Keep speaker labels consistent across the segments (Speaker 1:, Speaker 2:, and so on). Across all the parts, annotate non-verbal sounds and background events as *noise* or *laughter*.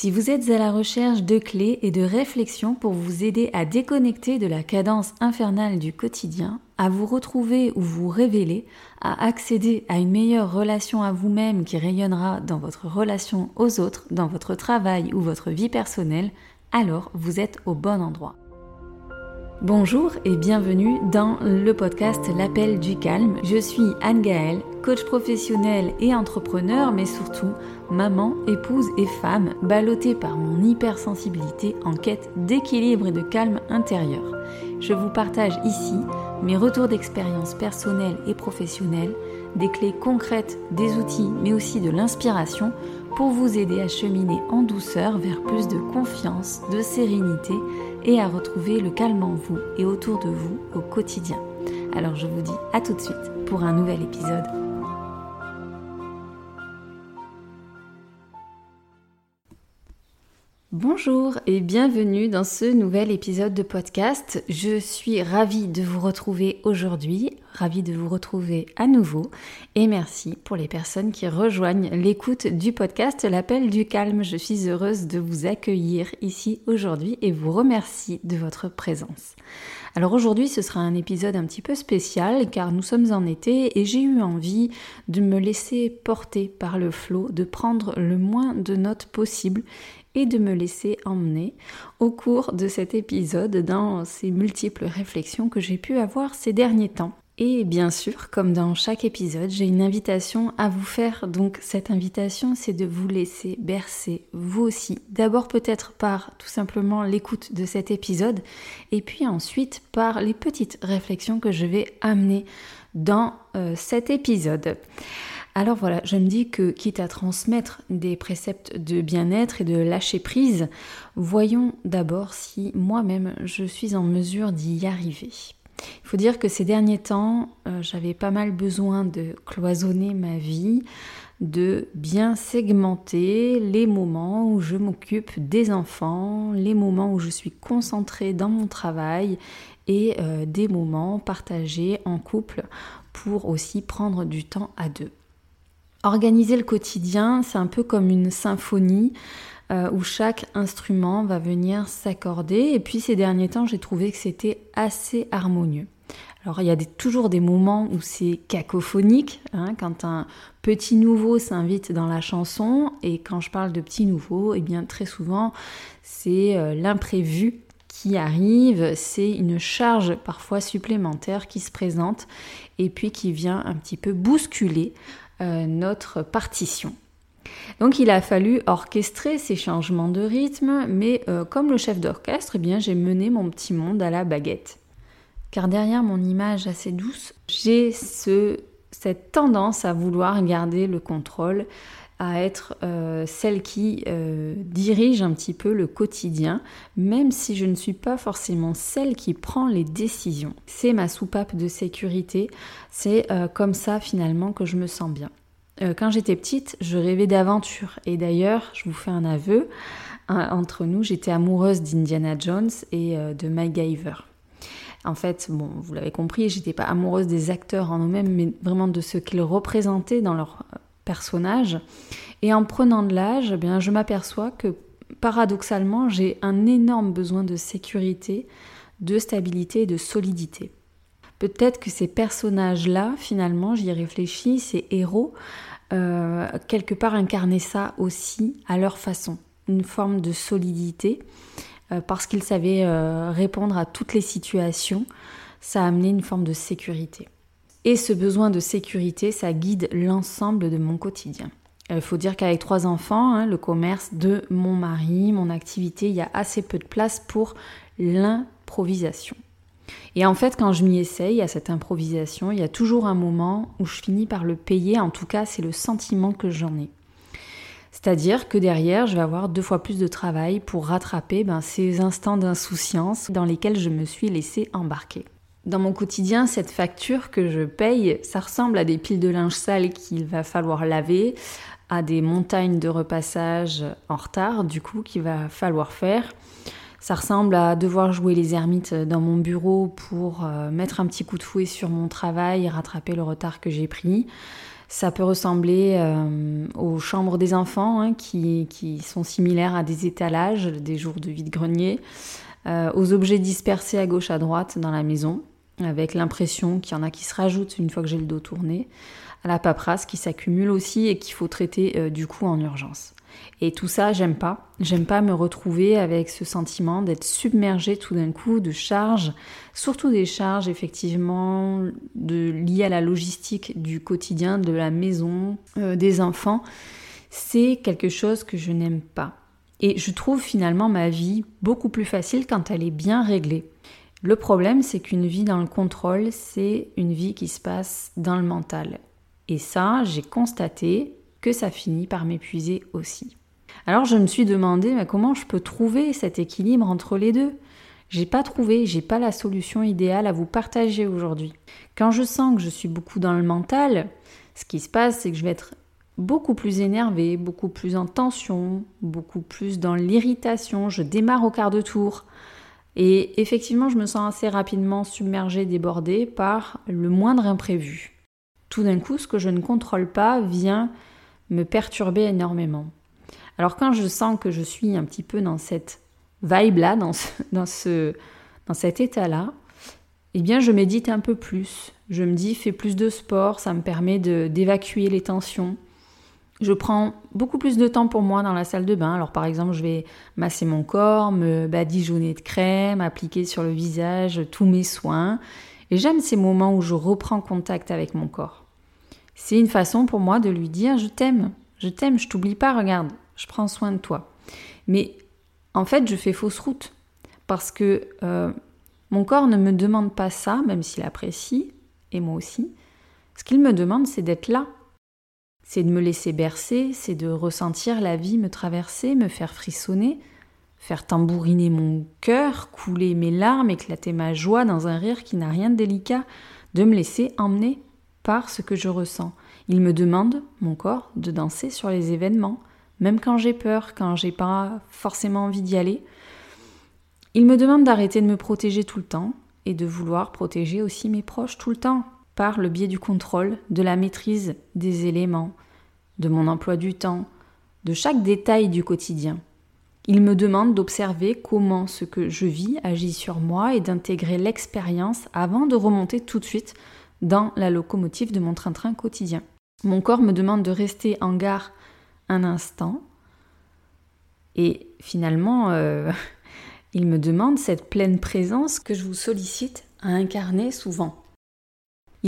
Speaker 1: Si vous êtes à la recherche de clés et de réflexions pour vous aider à déconnecter de la cadence infernale du quotidien, à vous retrouver ou vous révéler, à accéder à une meilleure relation à vous-même qui rayonnera dans votre relation aux autres, dans votre travail ou votre vie personnelle, alors vous êtes au bon endroit. Bonjour et bienvenue dans le podcast L'appel du calme. Je suis Anne Gaëlle, coach professionnel et entrepreneur, mais surtout maman, épouse et femme, ballottée par mon hypersensibilité en quête d'équilibre et de calme intérieur. Je vous partage ici mes retours d'expérience personnelle et professionnelle, des clés concrètes, des outils, mais aussi de l'inspiration pour vous aider à cheminer en douceur vers plus de confiance, de sérénité et à retrouver le calme en vous et autour de vous au quotidien. Alors je vous dis à tout de suite pour un nouvel épisode. Bonjour et bienvenue dans ce nouvel épisode de podcast. Je suis ravie de vous retrouver aujourd'hui, ravie de vous retrouver à nouveau et merci pour les personnes qui rejoignent l'écoute du podcast L'appel du calme. Je suis heureuse de vous accueillir ici aujourd'hui et vous remercie de votre présence. Alors aujourd'hui ce sera un épisode un petit peu spécial car nous sommes en été et j'ai eu envie de me laisser porter par le flot, de prendre le moins de notes possible et de me laisser emmener au cours de cet épisode dans ces multiples réflexions que j'ai pu avoir ces derniers temps. Et bien sûr, comme dans chaque épisode, j'ai une invitation à vous faire. Donc cette invitation, c'est de vous laisser bercer, vous aussi. D'abord peut-être par tout simplement l'écoute de cet épisode, et puis ensuite par les petites réflexions que je vais amener dans euh, cet épisode. Alors voilà, je me dis que quitte à transmettre des préceptes de bien-être et de lâcher prise, voyons d'abord si moi-même je suis en mesure d'y arriver. Il faut dire que ces derniers temps, euh, j'avais pas mal besoin de cloisonner ma vie, de bien segmenter les moments où je m'occupe des enfants, les moments où je suis concentrée dans mon travail et euh, des moments partagés en couple pour aussi prendre du temps à deux. Organiser le quotidien, c'est un peu comme une symphonie euh, où chaque instrument va venir s'accorder. Et puis ces derniers temps, j'ai trouvé que c'était assez harmonieux. Alors il y a toujours des moments où c'est cacophonique, hein, quand un petit nouveau s'invite dans la chanson, et quand je parle de petit nouveau, eh bien très souvent c'est euh, l'imprévu qui arrive, c'est une charge parfois supplémentaire qui se présente et puis qui vient un petit peu bousculer euh, notre partition. Donc il a fallu orchestrer ces changements de rythme, mais euh, comme le chef d'orchestre, eh bien j'ai mené mon petit monde à la baguette. Car derrière mon image assez douce, j'ai ce, cette tendance à vouloir garder le contrôle, à être euh, celle qui dirige un petit peu le quotidien, même si je ne suis pas forcément celle qui prend les décisions. C'est ma soupape de sécurité, c'est comme ça finalement que je me sens bien. Euh, quand j'étais petite, je rêvais d'aventure. Et d'ailleurs, je vous fais un aveu, entre nous, j'étais amoureuse d'Indiana Jones et euh, de MacGyver. En fait, bon, vous l'avez compris, j'étais pas amoureuse des acteurs en eux-mêmes, mais vraiment de ce qu'ils représentaient dans leur euh, Et en prenant de l'âge, eh bien, je m'aperçois que paradoxalement, j'ai un énorme besoin de sécurité, de stabilité et de solidité. Peut-être que ces personnages-là, finalement, j'y réfléchis, ces héros, euh, quelque part incarnaient ça aussi à leur façon, une forme de solidité, euh, parce qu'ils savaient euh, répondre à toutes les situations, ça a amené une forme de sécurité. Et ce besoin de sécurité, ça guide l'ensemble de mon quotidien. Il faut dire qu'avec trois enfants, hein, le commerce de mon mari, mon activité, il y a assez peu de place pour l'improvisation. Et en fait, quand je m'y essaye à cette improvisation, il y a toujours un moment où je finis par le payer. En tout cas, c'est le sentiment que j'en ai. C'est-à-dire que derrière, je vais avoir deux fois plus de travail pour rattraper ben, ces instants d'insouciance dans lesquels je me suis laissé embarquer. Dans mon quotidien, cette facture que je paye, ça ressemble à des piles de linge sale qu'il va falloir laver, à des montagnes de repassage en retard, du coup, qu'il va falloir faire. Ça ressemble à devoir jouer les ermites dans mon bureau pour euh, mettre un petit coup de fouet sur mon travail et rattraper le retard que j'ai pris. Ça peut ressembler euh, aux chambres des enfants, hein, qui, qui, sont similaires à des étalages, des jours de vide-grenier, euh, aux objets dispersés à gauche à droite dans la maison, avec l'impression qu'il y en a qui se rajoutent une fois que j'ai le dos tourné, à la paperasse qui s'accumule aussi et qu'il faut traiter euh, du coup en urgence. Et tout ça, j'aime pas. J'aime pas me retrouver avec ce sentiment d'être submergé tout d'un coup de charges, surtout des charges effectivement de, liées à la logistique du quotidien, de la maison, euh, des enfants. C'est quelque chose que je n'aime pas. Et je trouve finalement ma vie beaucoup plus facile quand elle est bien réglée. Le problème, c'est qu'une vie dans le contrôle, c'est une vie qui se passe dans le mental. Et ça, j'ai constaté que ça finit par m'épuiser aussi. Alors je me suis demandé comment je peux trouver cet équilibre entre les deux? J'ai pas trouvé, j'ai pas la solution idéale à vous partager aujourd'hui. Quand je sens que je suis beaucoup dans le mental, ce qui se passe, c'est que je vais être beaucoup plus énervée, beaucoup plus en tension, beaucoup plus dans l'irritation. Je démarre au quart de tour. Et effectivement, je me sens assez rapidement submergée, débordée par le moindre imprévu. Tout d'un coup, ce que je ne contrôle pas vient me perturber énormément. Alors quand je sens que je suis un petit peu dans cette vibe-là, dans, dans, ce, dans cet état-là, eh bien je médite un peu plus. Je me dis, fais plus de sport, ça me permet d'évacuer les tensions. Je prends beaucoup plus de temps pour moi dans la salle de bain. Alors par exemple, je vais masser mon corps, me badigeonner de crème, appliquer sur le visage tous mes soins. Et j'aime ces moments où je reprends contact avec mon corps. C'est une façon pour moi de lui dire je t'aime, je t'aime, je t'oublie pas, regarde, je prends soin de toi. Mais en fait, je fais fausse route parce que euh, mon corps ne me demande pas ça, même s'il apprécie, et moi aussi. Ce qu'il me demande, c'est d'être là. C'est de me laisser bercer, c'est de ressentir la vie me traverser, me faire frissonner, faire tambouriner mon cœur, couler mes larmes, éclater ma joie dans un rire qui n'a rien de délicat, de me laisser emmener par ce que je ressens. Il me demande, mon corps, de danser sur les événements, même quand j'ai peur, quand j'ai pas forcément envie d'y aller. Il me demande d'arrêter de me protéger tout le temps et de vouloir protéger aussi mes proches tout le temps, par le biais du contrôle, de la maîtrise des éléments, de mon emploi du temps, de chaque détail du quotidien. Il me demande d'observer comment ce que je vis agit sur moi et d'intégrer l'expérience avant de remonter tout de suite dans la locomotive de mon train-train quotidien. Mon corps me demande de rester en gare un instant et finalement euh, *laughs* il me demande cette pleine présence que je vous sollicite à incarner souvent.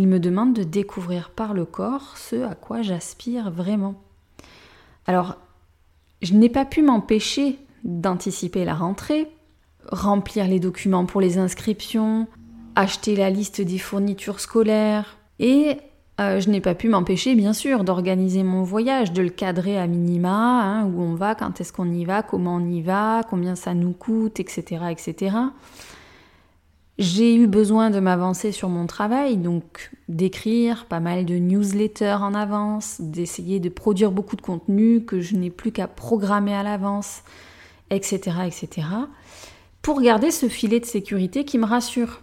Speaker 1: Il me demande de découvrir par le corps ce à quoi j'aspire vraiment. Alors, je n'ai pas pu m'empêcher d'anticiper la rentrée, remplir les documents pour les inscriptions, acheter la liste des fournitures scolaires et euh, je n'ai pas pu m'empêcher, bien sûr, d'organiser mon voyage, de le cadrer à minima, hein, où on va, quand est-ce qu'on y va, comment on y va, combien ça nous coûte, etc. etc. J'ai eu besoin de m'avancer sur mon travail, donc d'écrire pas mal de newsletters en avance, d'essayer de produire beaucoup de contenu que je n'ai plus qu'à programmer à l'avance, etc., etc., pour garder ce filet de sécurité qui me rassure.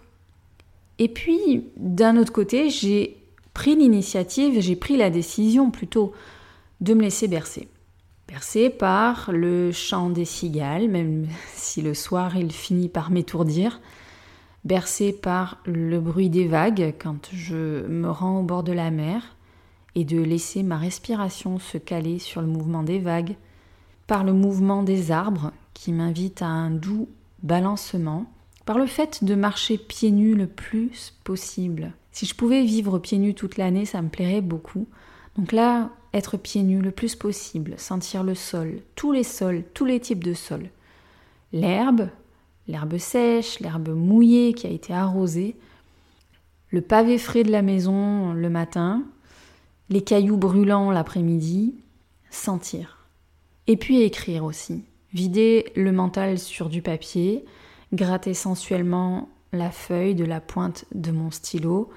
Speaker 1: Et puis, d'un autre côté, j'ai pris l'initiative, j'ai pris la décision plutôt de me laisser bercer. Bercer par le chant des cigales, même *laughs* si le soir il finit par m'étourdir. Bercer par le bruit des vagues quand je me rends au bord de la mer et de laisser ma respiration se caler sur le mouvement des vagues. Par le mouvement des arbres qui m'invite à un doux balancement par le fait de marcher pieds nus le plus possible. Si je pouvais vivre pieds nus toute l'année, ça me plairait beaucoup. Donc là, être pieds nus le plus possible, sentir le sol, tous les sols, tous les types de sols. L'herbe, l'herbe sèche, l'herbe mouillée qui a été arrosée, le pavé frais de la maison le matin, les cailloux brûlants l'après-midi, sentir. Et puis écrire aussi. Vider le mental sur du papier, gratter sensuellement la feuille de la pointe de mon stylo,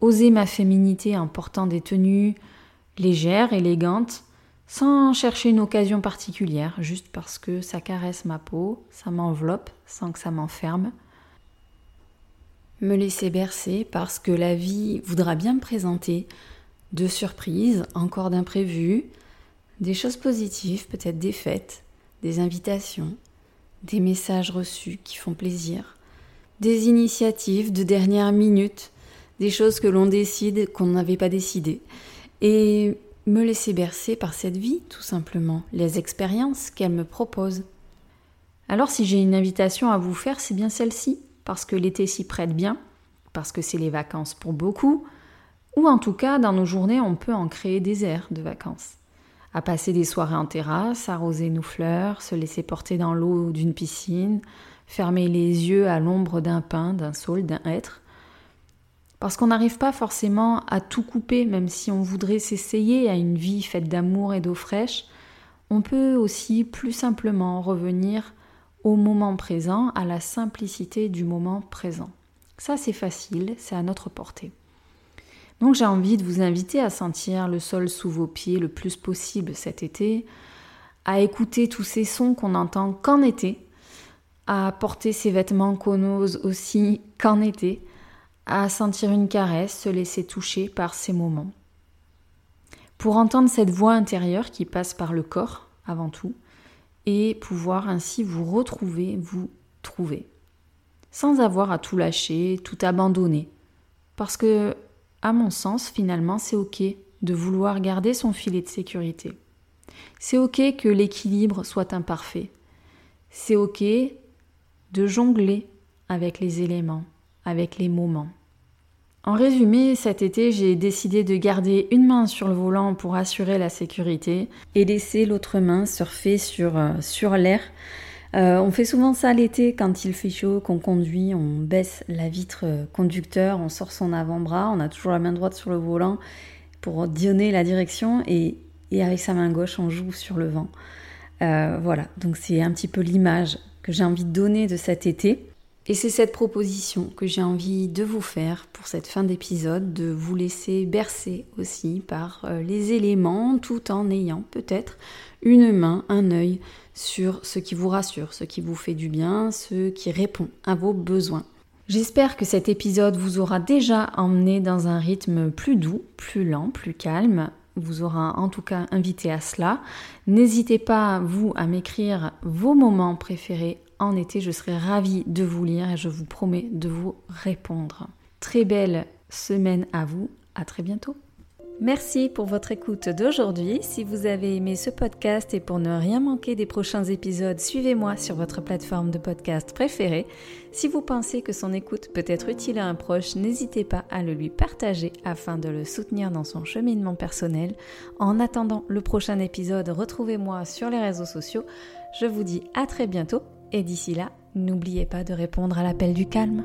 Speaker 1: oser ma féminité en portant des tenues légères, élégantes, sans chercher une occasion particulière, juste parce que ça caresse ma peau, ça m'enveloppe sans que ça m'enferme. Me laisser bercer parce que la vie voudra bien me présenter. De surprises, encore d'imprévus, des choses positives, peut-être des fêtes, des invitations, des messages reçus qui font plaisir, des initiatives de dernière minute, des choses que l'on décide qu'on n'avait pas décidé, et me laisser bercer par cette vie, tout simplement, les expériences qu'elle me propose. Alors si j'ai une invitation à vous faire, c'est bien celle-ci, parce que l'été s'y prête bien, parce que c'est les vacances pour beaucoup, ou en tout cas, dans nos journées, on peut en créer des airs de vacances. À passer des soirées en terrasse, arroser nos fleurs, se laisser porter dans l'eau d'une piscine, fermer les yeux à l'ombre d'un pin, d'un saule, d'un hêtre. Parce qu'on n'arrive pas forcément à tout couper, même si on voudrait s'essayer à une vie faite d'amour et d'eau fraîche, on peut aussi plus simplement revenir au moment présent, à la simplicité du moment présent. Ça c'est facile, c'est à notre portée. Donc j'ai envie de vous inviter à sentir le sol sous vos pieds le plus possible cet été, à écouter tous ces sons qu'on entend qu'en été, à porter ces vêtements qu'on ose aussi qu'en été, à sentir une caresse, se laisser toucher par ces moments. Pour entendre cette voix intérieure qui passe par le corps avant tout, et pouvoir ainsi vous retrouver, vous trouver, sans avoir à tout lâcher, tout abandonner. Parce que à mon sens, finalement, c'est OK de vouloir garder son filet de sécurité. C'est OK que l'équilibre soit imparfait. C'est OK de jongler avec les éléments, avec les moments. En résumé, cet été, j'ai décidé de garder une main sur le volant pour assurer la sécurité et laisser l'autre main surfer sur, euh, l'air euh, on fait souvent ça l'été quand il fait chaud, qu'on conduit, on baisse la vitre conducteur, on sort son avant-bras, on a toujours la main droite sur le volant pour donner la direction et, avec sa main gauche on joue sur le vent. Euh, voilà, donc c'est un petit peu l'image que j'ai envie de donner de cet été. Et c'est cette proposition que j'ai envie de vous faire pour cette fin d'épisode, de vous laisser bercer aussi par euh, les éléments tout en ayant peut-être une main, un œil sur ce qui vous rassure, ce qui vous fait du bien, ce qui répond à vos besoins. J'espère que cet épisode vous aura déjà emmené dans un rythme plus doux, plus lent, plus calme, vous aura en tout cas invité à cela. N'hésitez pas, vous, à m'écrire vos moments préférés en été. Je serai ravie de vous lire et je vous promets de vous répondre. Très belle semaine à vous. À très bientôt. Merci pour votre écoute d'aujourd'hui. Si vous avez aimé ce podcast et pour ne rien manquer des prochains épisodes, suivez-moi sur votre plateforme de podcast préférée. Si vous pensez que son écoute peut être utile à un proche, n'hésitez pas à le lui partager afin de le soutenir dans son cheminement personnel. En attendant le prochain épisode, retrouvez-moi sur les réseaux sociaux. Je vous dis à très bientôt et d'ici là, n'oubliez pas de répondre à l'appel du calme.